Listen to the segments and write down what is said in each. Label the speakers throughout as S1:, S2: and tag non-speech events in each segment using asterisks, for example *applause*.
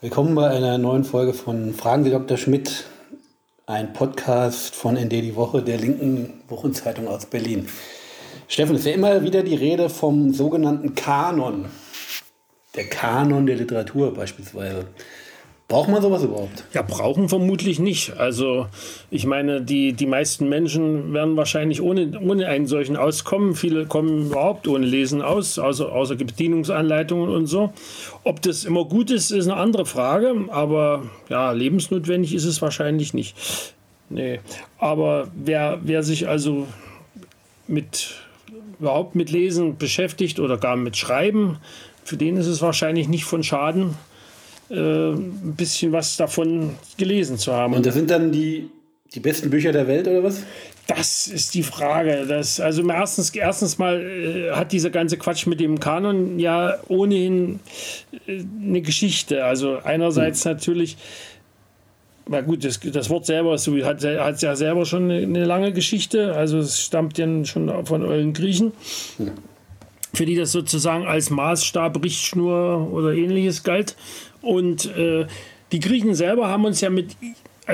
S1: Willkommen bei einer neuen Folge von Fragen Sie Dr. Schmidt, ein Podcast von ND die Woche, der linken Wochenzeitung aus Berlin. Steffen, es ist ja immer wieder die Rede vom sogenannten Kanon. Der Kanon der Literatur beispielsweise. Braucht man sowas überhaupt?
S2: Ja, brauchen vermutlich nicht. Also ich meine, die, die meisten Menschen werden wahrscheinlich ohne, ohne einen solchen auskommen. Viele kommen überhaupt ohne Lesen aus, außer, außer Bedienungsanleitungen und so. Ob das immer gut ist, ist eine andere Frage. Aber ja, lebensnotwendig ist es wahrscheinlich nicht. Nee. Aber wer, wer sich also mit überhaupt mit Lesen beschäftigt oder gar mit Schreiben, für den ist es wahrscheinlich nicht von Schaden, äh, ein bisschen was davon gelesen zu haben.
S1: Und das sind dann die, die besten Bücher der Welt oder was?
S2: Das ist die Frage. Das, also erstens, erstens mal äh, hat dieser ganze Quatsch mit dem Kanon ja ohnehin äh, eine Geschichte. Also einerseits hm. natürlich, na gut, das, das Wort selber so, hat, hat ja selber schon eine, eine, lange Geschichte. Also es stammt ja schon von euren Griechen. Hm. Für die das sozusagen als Maßstab, Richtschnur oder ähnliches galt. Und äh, die Griechen selber haben uns ja mit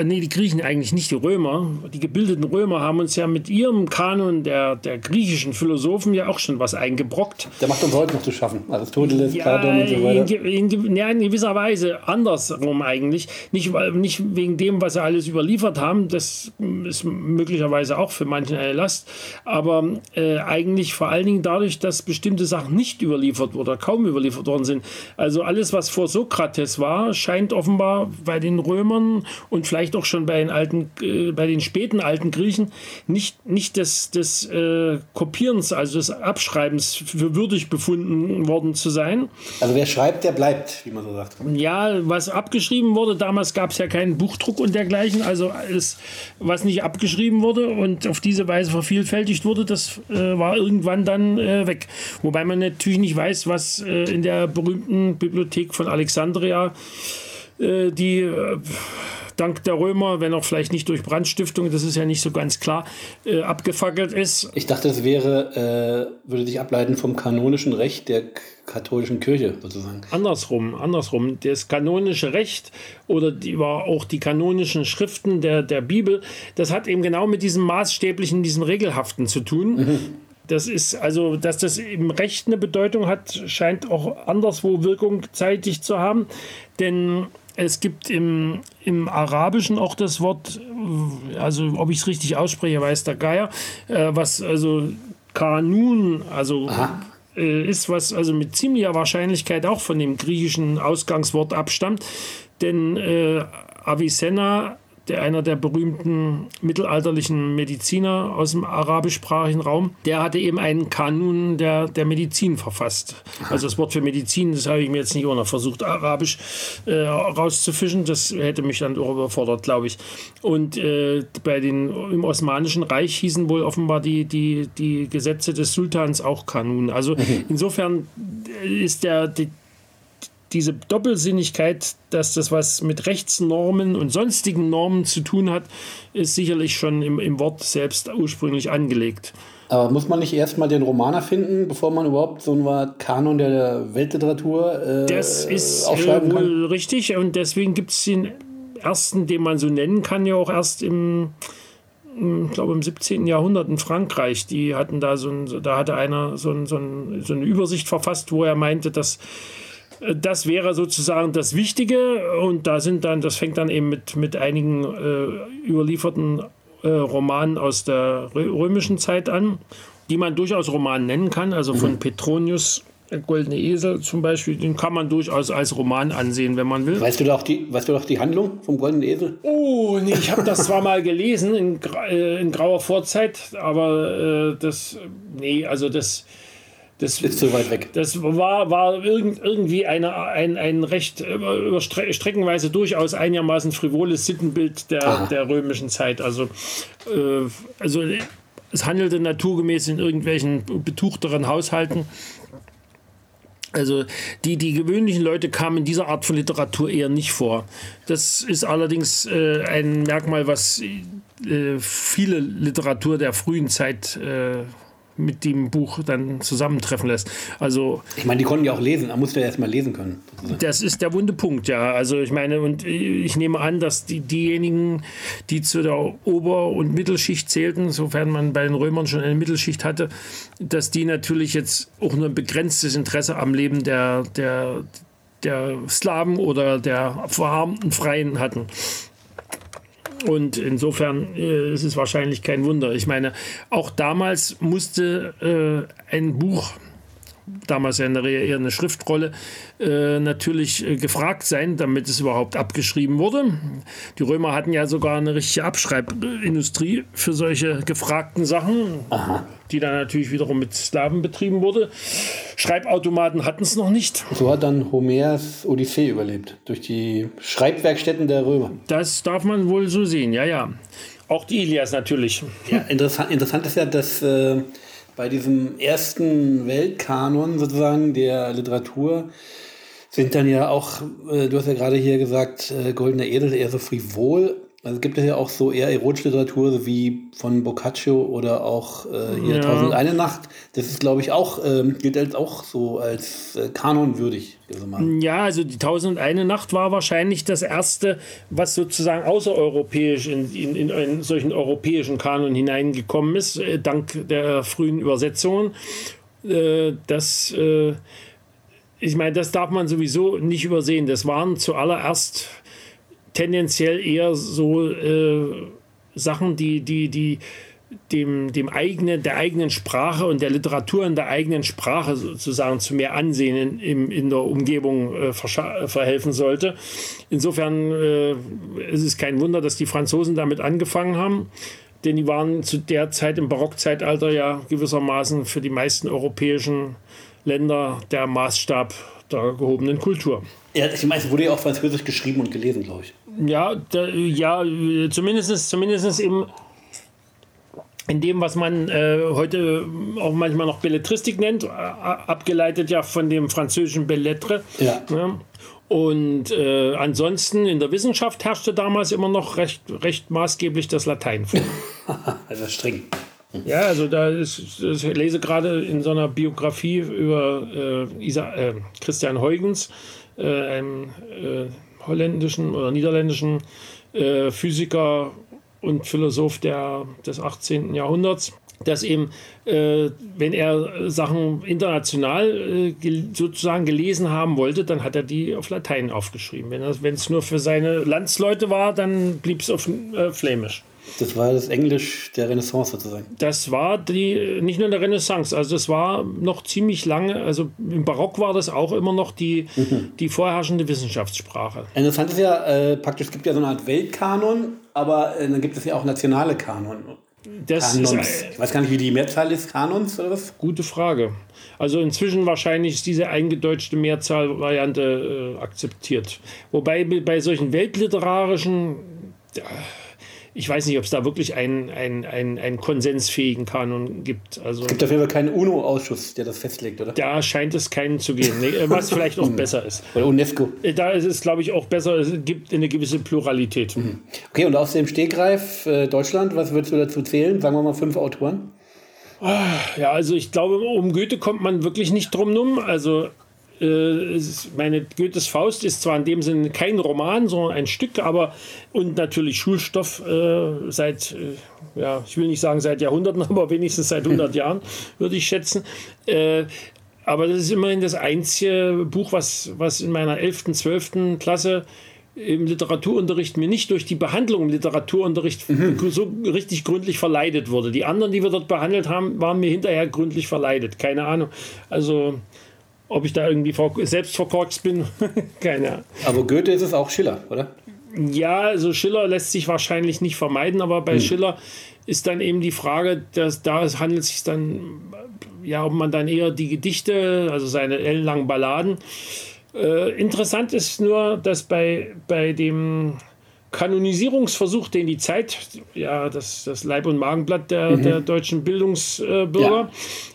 S2: nee, die Griechen eigentlich nicht, die Römer, die gebildeten Römer haben uns ja mit ihrem Kanon der, der griechischen Philosophen ja auch schon was eingebrockt.
S1: Der macht uns heute noch zu schaffen. Aristoteles, ja, Platon und so weiter.
S2: In, in, ja, in gewisser Weise andersrum eigentlich. Nicht, nicht wegen dem, was sie alles überliefert haben, das ist möglicherweise auch für manchen eine Last, aber äh, eigentlich vor allen Dingen dadurch, dass bestimmte Sachen nicht überliefert oder kaum überliefert worden sind. Also alles, was vor Sokrates war, scheint offenbar bei den Römern und vielleicht vielleicht auch schon bei den alten, äh, bei den späten alten Griechen nicht, nicht des, des äh, Kopierens, also des Abschreibens für würdig befunden worden zu sein.
S1: Also wer schreibt, der bleibt, wie man so sagt.
S2: Ja, was abgeschrieben wurde, damals gab es ja keinen Buchdruck und dergleichen, also alles, was nicht abgeschrieben wurde und auf diese Weise vervielfältigt wurde, das äh, war irgendwann dann äh, weg. Wobei man natürlich nicht weiß, was äh, in der berühmten Bibliothek von Alexandria äh, die dank der Römer, wenn auch vielleicht nicht durch Brandstiftung, das ist ja nicht so ganz klar, äh, abgefackelt ist.
S1: Ich dachte, es wäre, äh, würde sich ableiten vom kanonischen Recht der katholischen Kirche sozusagen.
S2: Andersrum, andersrum. Das kanonische Recht oder die, auch die kanonischen Schriften der, der Bibel, das hat eben genau mit diesem maßstäblichen, diesem regelhaften zu tun. Mhm. Das ist also, dass das im Recht eine Bedeutung hat, scheint auch anderswo Wirkung zeitig zu haben. Denn es gibt im, im Arabischen auch das Wort, also ob ich es richtig ausspreche, weiß der Geier, äh, was also Kanun, also äh, ist, was also mit ziemlicher Wahrscheinlichkeit auch von dem griechischen Ausgangswort abstammt. Denn äh, Avicenna der einer der berühmten mittelalterlichen Mediziner aus dem arabischsprachigen Raum, der hatte eben einen Kanun der, der Medizin verfasst. Also das Wort für Medizin, das habe ich mir jetzt nicht auch noch versucht, arabisch äh, rauszufischen. Das hätte mich dann auch überfordert, glaube ich. Und äh, bei den, im Osmanischen Reich hießen wohl offenbar die, die, die Gesetze des Sultans auch Kanun. Also mhm. insofern ist der, die, diese Doppelsinnigkeit, dass das was mit Rechtsnormen und sonstigen Normen zu tun hat, ist sicherlich schon im, im Wort selbst ursprünglich angelegt.
S1: Aber muss man nicht erstmal den Roman erfinden, bevor man überhaupt so einen Kanon der Weltliteratur äh,
S2: Das ist aufschreiben wohl kann? richtig und deswegen gibt es den ersten, den man so nennen kann, ja auch erst im ich glaube im 17. Jahrhundert in Frankreich, die hatten da so ein, da hatte einer so, ein, so, ein, so eine Übersicht verfasst, wo er meinte, dass das wäre sozusagen das Wichtige und da sind dann, das fängt dann eben mit, mit einigen äh, überlieferten äh, Romanen aus der römischen Zeit an, die man durchaus Roman nennen kann, also von mhm. Petronius der Goldene Esel zum Beispiel, den kann man durchaus als Roman ansehen, wenn man will.
S1: Weißt du doch die, weißt du doch die Handlung vom Goldenen Esel?
S2: Oh, nee, ich habe das zwar mal gelesen in, äh, in grauer Vorzeit, aber äh, das, nee, also das, das
S1: ist zu weit weg.
S2: Das war, war irgend, irgendwie eine, ein, ein recht über Stre streckenweise durchaus einigermaßen frivoles Sittenbild der, der römischen Zeit. Also, äh, also es handelte naturgemäß in irgendwelchen betuchteren Haushalten. Also die, die gewöhnlichen Leute kamen in dieser Art von Literatur eher nicht vor. Das ist allerdings äh, ein Merkmal, was äh, viele Literatur der frühen Zeit äh, mit dem Buch dann zusammentreffen lässt. Also
S1: ich meine, die konnten ja auch lesen, da musst du ja erstmal lesen können.
S2: Sozusagen. Das ist der wunde Punkt, ja. Also ich meine, und ich nehme an, dass die, diejenigen, die zu der Ober- und Mittelschicht zählten, sofern man bei den Römern schon eine Mittelschicht hatte, dass die natürlich jetzt auch nur ein begrenztes Interesse am Leben der, der, der Slawen oder der verarmten Freien hatten. Und insofern äh, ist es wahrscheinlich kein Wunder. Ich meine, auch damals musste äh, ein Buch damals ja eher eine Schriftrolle, äh, natürlich äh, gefragt sein, damit es überhaupt abgeschrieben wurde. Die Römer hatten ja sogar eine richtige Abschreibindustrie für solche gefragten Sachen, Aha. die dann natürlich wiederum mit Slaven betrieben wurde. Schreibautomaten hatten es noch nicht.
S1: So hat dann Homers Odyssee überlebt, durch die Schreibwerkstätten der Römer.
S2: Das darf man wohl so sehen, ja, ja. Auch die Ilias natürlich.
S1: Ja, interessant, interessant ist ja, dass äh, bei diesem ersten Weltkanon sozusagen der Literatur sind dann ja auch, äh, du hast ja gerade hier gesagt, äh, Goldener Edel eher so frivol. Also gibt es ja auch so eher erotische Literatur, so wie von Boccaccio oder auch äh, hier ja. Tausend eine Nacht. Das ist, glaube ich, auch, ähm, gilt als auch so als äh, kanonwürdig.
S2: Ja, also die Tausend eine Nacht war wahrscheinlich das erste, was sozusagen außereuropäisch in, in, in einen solchen europäischen Kanon hineingekommen ist, äh, dank der frühen Übersetzungen. Äh, das, äh, ich meine, das darf man sowieso nicht übersehen. Das waren zuallererst tendenziell eher so äh, Sachen, die, die, die dem, dem eigenen, der eigenen Sprache und der Literatur in der eigenen Sprache sozusagen zu mehr Ansehen in, in der Umgebung äh, verhelfen sollte. Insofern äh, ist es kein Wunder, dass die Franzosen damit angefangen haben, denn die waren zu der Zeit im Barockzeitalter ja gewissermaßen für die meisten europäischen Länder der Maßstab der gehobenen Kultur.
S1: Ja, ich meine, es wurde ja auch französisch geschrieben und gelesen, glaube ich.
S2: Ja, da, ja, zumindest, zumindest im, in dem, was man äh, heute auch manchmal noch Belletristik nennt, äh, abgeleitet ja von dem französischen Bellettre. Ja. ja. Und äh, ansonsten in der Wissenschaft herrschte damals immer noch recht, recht maßgeblich das Latein vor.
S1: also streng.
S2: Ja, also da ist, ich lese gerade in so einer Biografie über äh, Isa, äh, Christian Huygens, äh, einem äh, holländischen oder niederländischen Physiker und Philosoph der, des 18. Jahrhunderts, dass eben, äh, wenn er Sachen international äh, gel sozusagen gelesen haben wollte, dann hat er die auf Latein aufgeschrieben. Wenn es nur für seine Landsleute war, dann blieb es auf äh, Flämisch.
S1: Das war das Englisch der Renaissance sozusagen.
S2: Das war die, nicht nur der Renaissance, also das war noch ziemlich lange, also im Barock war das auch immer noch die, mhm. die vorherrschende Wissenschaftssprache.
S1: Interessant ist ja, äh, praktisch, es gibt ja so eine Art Weltkanon, aber äh, dann gibt es ja auch nationale Kanon. Das Kanons. Ist, ich weiß gar nicht, wie die Mehrzahl ist, Kanons oder was?
S2: Gute Frage. Also inzwischen wahrscheinlich ist diese eingedeutschte Mehrzahlvariante äh, akzeptiert. Wobei bei solchen weltliterarischen ich weiß nicht, ob es da wirklich einen, einen, einen, einen konsensfähigen Kanon gibt. Also,
S1: es gibt auf jeden Fall keinen UNO-Ausschuss, der das festlegt, oder?
S2: Da scheint es keinen zu geben, was vielleicht auch besser ist.
S1: Oder UNESCO.
S2: Äh, da ist es, glaube ich, auch besser, es gibt eine gewisse Pluralität.
S1: Mhm. Okay, und aus dem Stegreif äh, Deutschland, was würdest du dazu zählen? Sagen wir mal fünf Autoren?
S2: Ah, ja, also ich glaube, um Goethe kommt man wirklich nicht drum rum. Also äh, meine Goethes Faust ist zwar in dem Sinne kein Roman, sondern ein Stück, aber und natürlich Schulstoff äh, seit, äh, ja, ich will nicht sagen seit Jahrhunderten, *laughs* aber wenigstens seit 100 *laughs* Jahren, würde ich schätzen. Äh, aber das ist immerhin das einzige Buch, was, was in meiner 11., 12. Klasse im Literaturunterricht mir nicht durch die Behandlung im Literaturunterricht mhm. so richtig gründlich verleidet wurde. Die anderen, die wir dort behandelt haben, waren mir hinterher gründlich verleidet. Keine Ahnung. Also ob ich da irgendwie selbst verkorkst bin, *laughs* keine Ahnung.
S1: Aber Goethe ist es auch Schiller, oder?
S2: Ja, also Schiller lässt sich wahrscheinlich nicht vermeiden, aber bei hm. Schiller ist dann eben die Frage, dass da handelt es sich dann, ja, ob man dann eher die Gedichte, also seine ellenlangen Balladen. Äh, interessant ist nur, dass bei, bei dem Kanonisierungsversuch, den die Zeit, ja, das, das Leib- und Magenblatt der, mhm. der deutschen Bildungsbürger,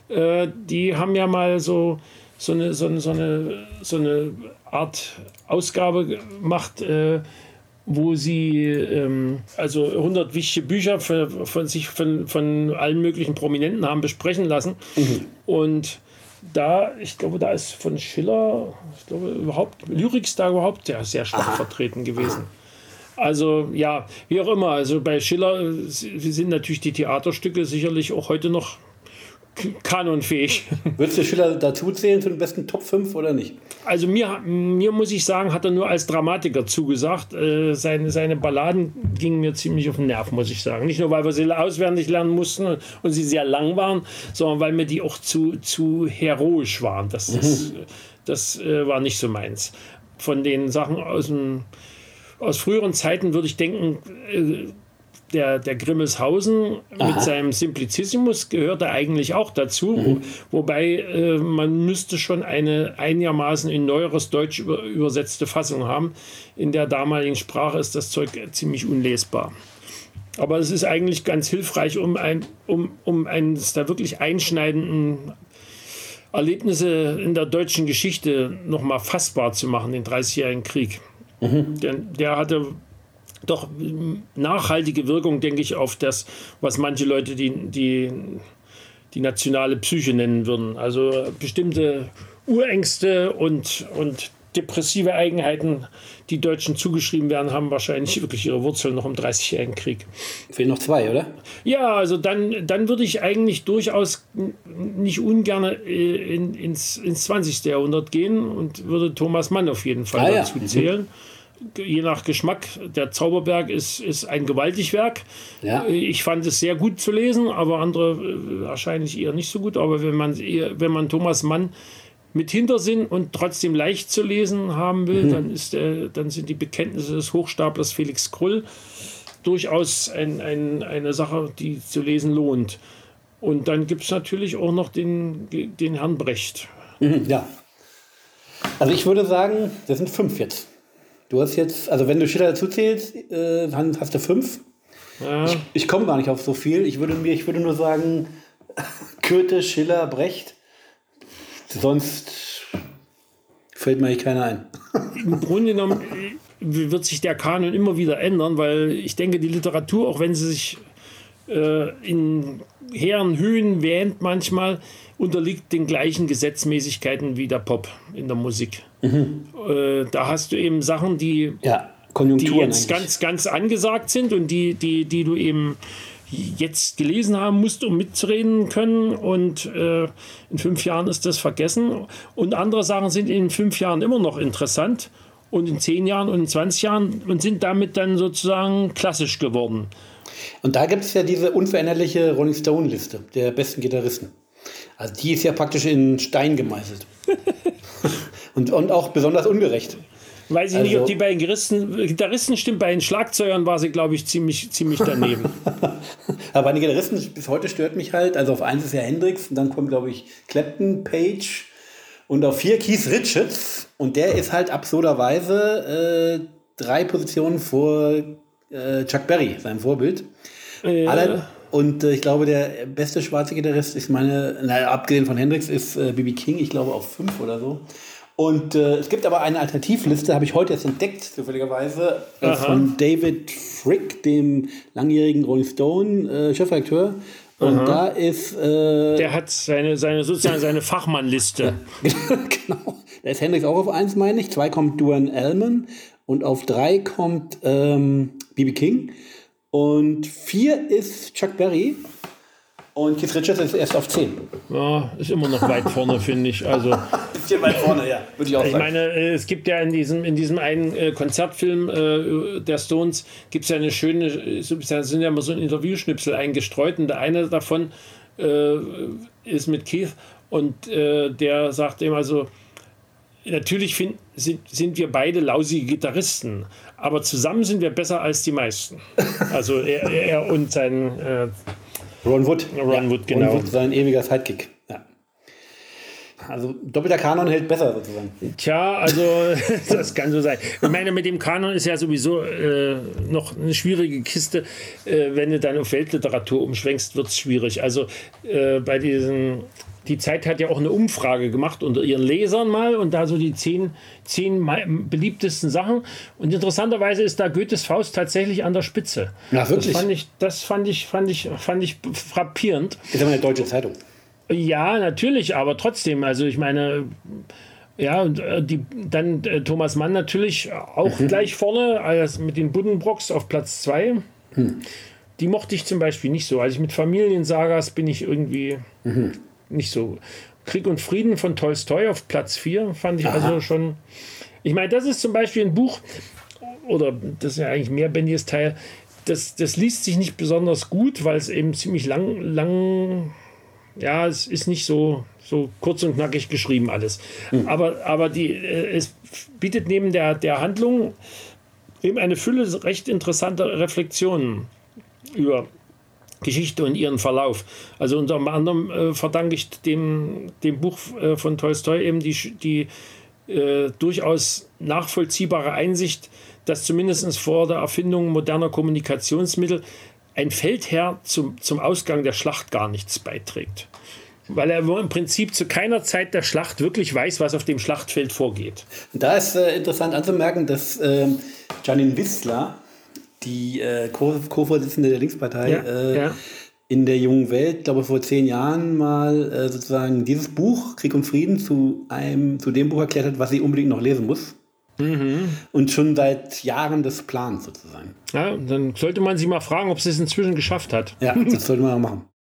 S2: ja. äh, die haben ja mal so so eine, so eine, so eine, so eine Art Ausgabe gemacht, äh, wo sie ähm, also 100 wichtige Bücher für, von sich von, von allen möglichen Prominenten haben besprechen lassen. Mhm. Und da, ich glaube, da ist von Schiller, ich glaube, überhaupt, Lyrics da überhaupt ja, sehr stark Aha. vertreten gewesen. Also ja, wie auch immer, also bei Schiller sind natürlich die Theaterstücke sicherlich auch heute noch kanonfähig.
S1: Würdest du Schiller dazu zählen zu den besten Top 5 oder nicht?
S2: Also mir, mir muss ich sagen, hat er nur als Dramatiker zugesagt. Äh, seine, seine Balladen gingen mir ziemlich auf den Nerv, muss ich sagen. Nicht nur, weil wir sie auswendig lernen mussten und sie sehr lang waren, sondern weil mir die auch zu, zu heroisch waren. Das, mhm. ist, das äh, war nicht so meins. Von den Sachen aus, dem, aus früheren Zeiten würde ich denken, äh, der, der Grimmelshausen Aha. mit seinem Simplicissimus gehört er eigentlich auch dazu, mhm. wobei äh, man müsste schon eine einigermaßen in neueres Deutsch über, übersetzte Fassung haben. In der damaligen Sprache ist das Zeug ziemlich unlesbar. Aber es ist eigentlich ganz hilfreich, um, ein, um, um eines der wirklich einschneidenden Erlebnisse in der deutschen Geschichte nochmal fassbar zu machen, den 30-jährigen Krieg. Mhm. Denn der hatte doch nachhaltige Wirkung, denke ich, auf das, was manche Leute die, die, die nationale Psyche nennen würden. Also bestimmte Urängste und, und depressive Eigenheiten, die Deutschen zugeschrieben werden, haben wahrscheinlich wirklich ihre Wurzeln noch im Dreißigjährigen Krieg.
S1: Fehlen noch zwei, oder?
S2: Ja, also dann, dann würde ich eigentlich durchaus nicht ungern äh, in, ins, ins 20. Jahrhundert gehen und würde Thomas Mann auf jeden Fall ah, dazu ja. zählen. Mhm je nach Geschmack. Der Zauberberg ist, ist ein gewaltig Werk. Ja. Ich fand es sehr gut zu lesen, aber andere äh, wahrscheinlich eher nicht so gut. Aber wenn man, wenn man Thomas Mann mit Hintersinn und trotzdem leicht zu lesen haben will, mhm. dann, ist der, dann sind die Bekenntnisse des Hochstaplers Felix Krull durchaus ein, ein, eine Sache, die zu lesen lohnt. Und dann gibt es natürlich auch noch den, den Herrn Brecht.
S1: Mhm, ja. Also ich würde sagen, das sind fünf jetzt. Du hast jetzt, also wenn du Schiller dazu zählst, äh, dann hast du fünf. Ja. Ich, ich komme gar nicht auf so viel. Ich würde mir, ich würde nur sagen, *laughs* Goethe, Schiller, Brecht. Sonst fällt mir eigentlich keiner ein.
S2: Im Grunde genommen äh, wird sich der Kanon immer wieder ändern, weil ich denke, die Literatur, auch wenn sie sich äh, in hehren Höhen wähnt manchmal, unterliegt den gleichen Gesetzmäßigkeiten wie der Pop in der Musik. Mhm. Äh, da hast du eben Sachen, die,
S1: ja,
S2: die jetzt ganz, ganz angesagt sind und die, die, die du eben jetzt gelesen haben musst, um mitzureden können. Und äh, in fünf Jahren ist das vergessen. Und andere Sachen sind in fünf Jahren immer noch interessant und in zehn Jahren und in 20 Jahren und sind damit dann sozusagen klassisch geworden.
S1: Und da gibt es ja diese unveränderliche Rolling Stone-Liste der besten Gitarristen. Also die ist ja praktisch in Stein gemeißelt. Und, und auch besonders ungerecht.
S2: Weiß ich also, nicht, ob die bei den Gitarristen, Gitarristen stimmt, bei den Schlagzeugern war sie, glaube ich, ziemlich, ziemlich daneben. *laughs*
S1: Aber bei den Gitarristen bis heute stört mich halt, also auf eins ist ja Hendrix und dann kommt, glaube ich, Clapton, Page und auf vier Keith Richards und der ist halt absurderweise äh, drei Positionen vor äh, Chuck Berry, seinem Vorbild. Ja. Alle, und äh, ich glaube, der beste schwarze Gitarrist ist meine, naja, abgesehen von Hendrix, ist B.B. Äh, King, ich glaube auf fünf oder so. Und äh, es gibt aber eine Alternativliste, habe ich heute jetzt entdeckt, zufälligerweise, äh, von David Frick, dem langjährigen Rolling Stone äh, Chefredakteur. Und Aha. da ist.
S2: Äh, der hat seine, seine sozusagen seine Fachmannliste. *laughs*
S1: genau. Da ist Hendrix auch auf eins, meine ich. Zwei kommt Duane Allman und auf drei kommt ähm, B.B. King. Und vier ist Chuck Berry. Und Keith Richards ist erst auf 10.
S2: Ja, ist immer noch weit vorne, finde ich. Also, *laughs*
S1: Bisschen weit vorne, ja,
S2: würde ich auch sagen. Ich meine, äh, es gibt ja in diesem, in diesem einen äh, Konzertfilm äh, der Stones, gibt es ja eine schöne, sind ja immer so ein Interviewschnipsel eingestreut und der eine davon äh, ist mit Keith und äh, der sagt immer so, natürlich find, sind, sind wir beide lausige Gitarristen, aber zusammen sind wir besser als die meisten. Also er, er und sein äh,
S1: Ron Wood.
S2: Ron ja, Wood, genau. Ron Wood,
S1: sein ewiger Sidekick. Also doppelter Kanon hält besser sozusagen.
S2: Tja, also *laughs* das kann so sein. Ich meine, mit dem Kanon ist ja sowieso äh, noch eine schwierige Kiste. Äh, wenn du dann auf Weltliteratur umschwenkst, wird es schwierig. Also äh, bei diesen die Zeit hat ja auch eine Umfrage gemacht unter ihren Lesern mal und da so die zehn, zehn beliebtesten Sachen. Und interessanterweise ist da Goethes Faust tatsächlich an der Spitze.
S1: Ja, wirklich?
S2: Das fand ich, das fand ich, fand ich, fand ich frappierend.
S1: Ist aber eine deutsche Zeitung.
S2: Ja, natürlich, aber trotzdem, also ich meine, ja, und äh, die, dann äh, Thomas Mann natürlich auch mhm. gleich vorne, also mit den Buddenbrocks auf Platz 2. Mhm. Die mochte ich zum Beispiel nicht so. Also mit Familiensagas bin ich irgendwie. Mhm nicht so. Krieg und Frieden von Tolstoi auf Platz 4 fand ich Aha. also schon. Ich meine, das ist zum Beispiel ein Buch, oder das ist ja eigentlich mehr Bendis Teil, das, das liest sich nicht besonders gut, weil es eben ziemlich lang, lang, ja, es ist nicht so, so kurz und knackig geschrieben alles. Mhm. Aber, aber die, äh, es bietet neben der, der Handlung eben eine Fülle recht interessanter Reflexionen über Geschichte und ihren Verlauf. Also unter anderem äh, verdanke ich dem, dem Buch äh, von Tolstoi eben die, die äh, durchaus nachvollziehbare Einsicht, dass zumindest vor der Erfindung moderner Kommunikationsmittel ein Feldherr zum, zum Ausgang der Schlacht gar nichts beiträgt. Weil er im Prinzip zu keiner Zeit der Schlacht wirklich weiß, was auf dem Schlachtfeld vorgeht.
S1: Da ist äh, interessant anzumerken, dass äh, Janine Wissler, die äh, Co-Vorsitzende der Linkspartei, ja, äh, ja. in der jungen Welt, glaube ich, vor zehn Jahren mal äh, sozusagen dieses Buch Krieg und Frieden zu einem, zu dem Buch erklärt hat, was sie unbedingt noch lesen muss. Mhm. Und schon seit Jahren des Plans sozusagen.
S2: Ja, dann sollte man sie mal fragen, ob sie es inzwischen geschafft hat.
S1: Ja, das sollte man mal machen.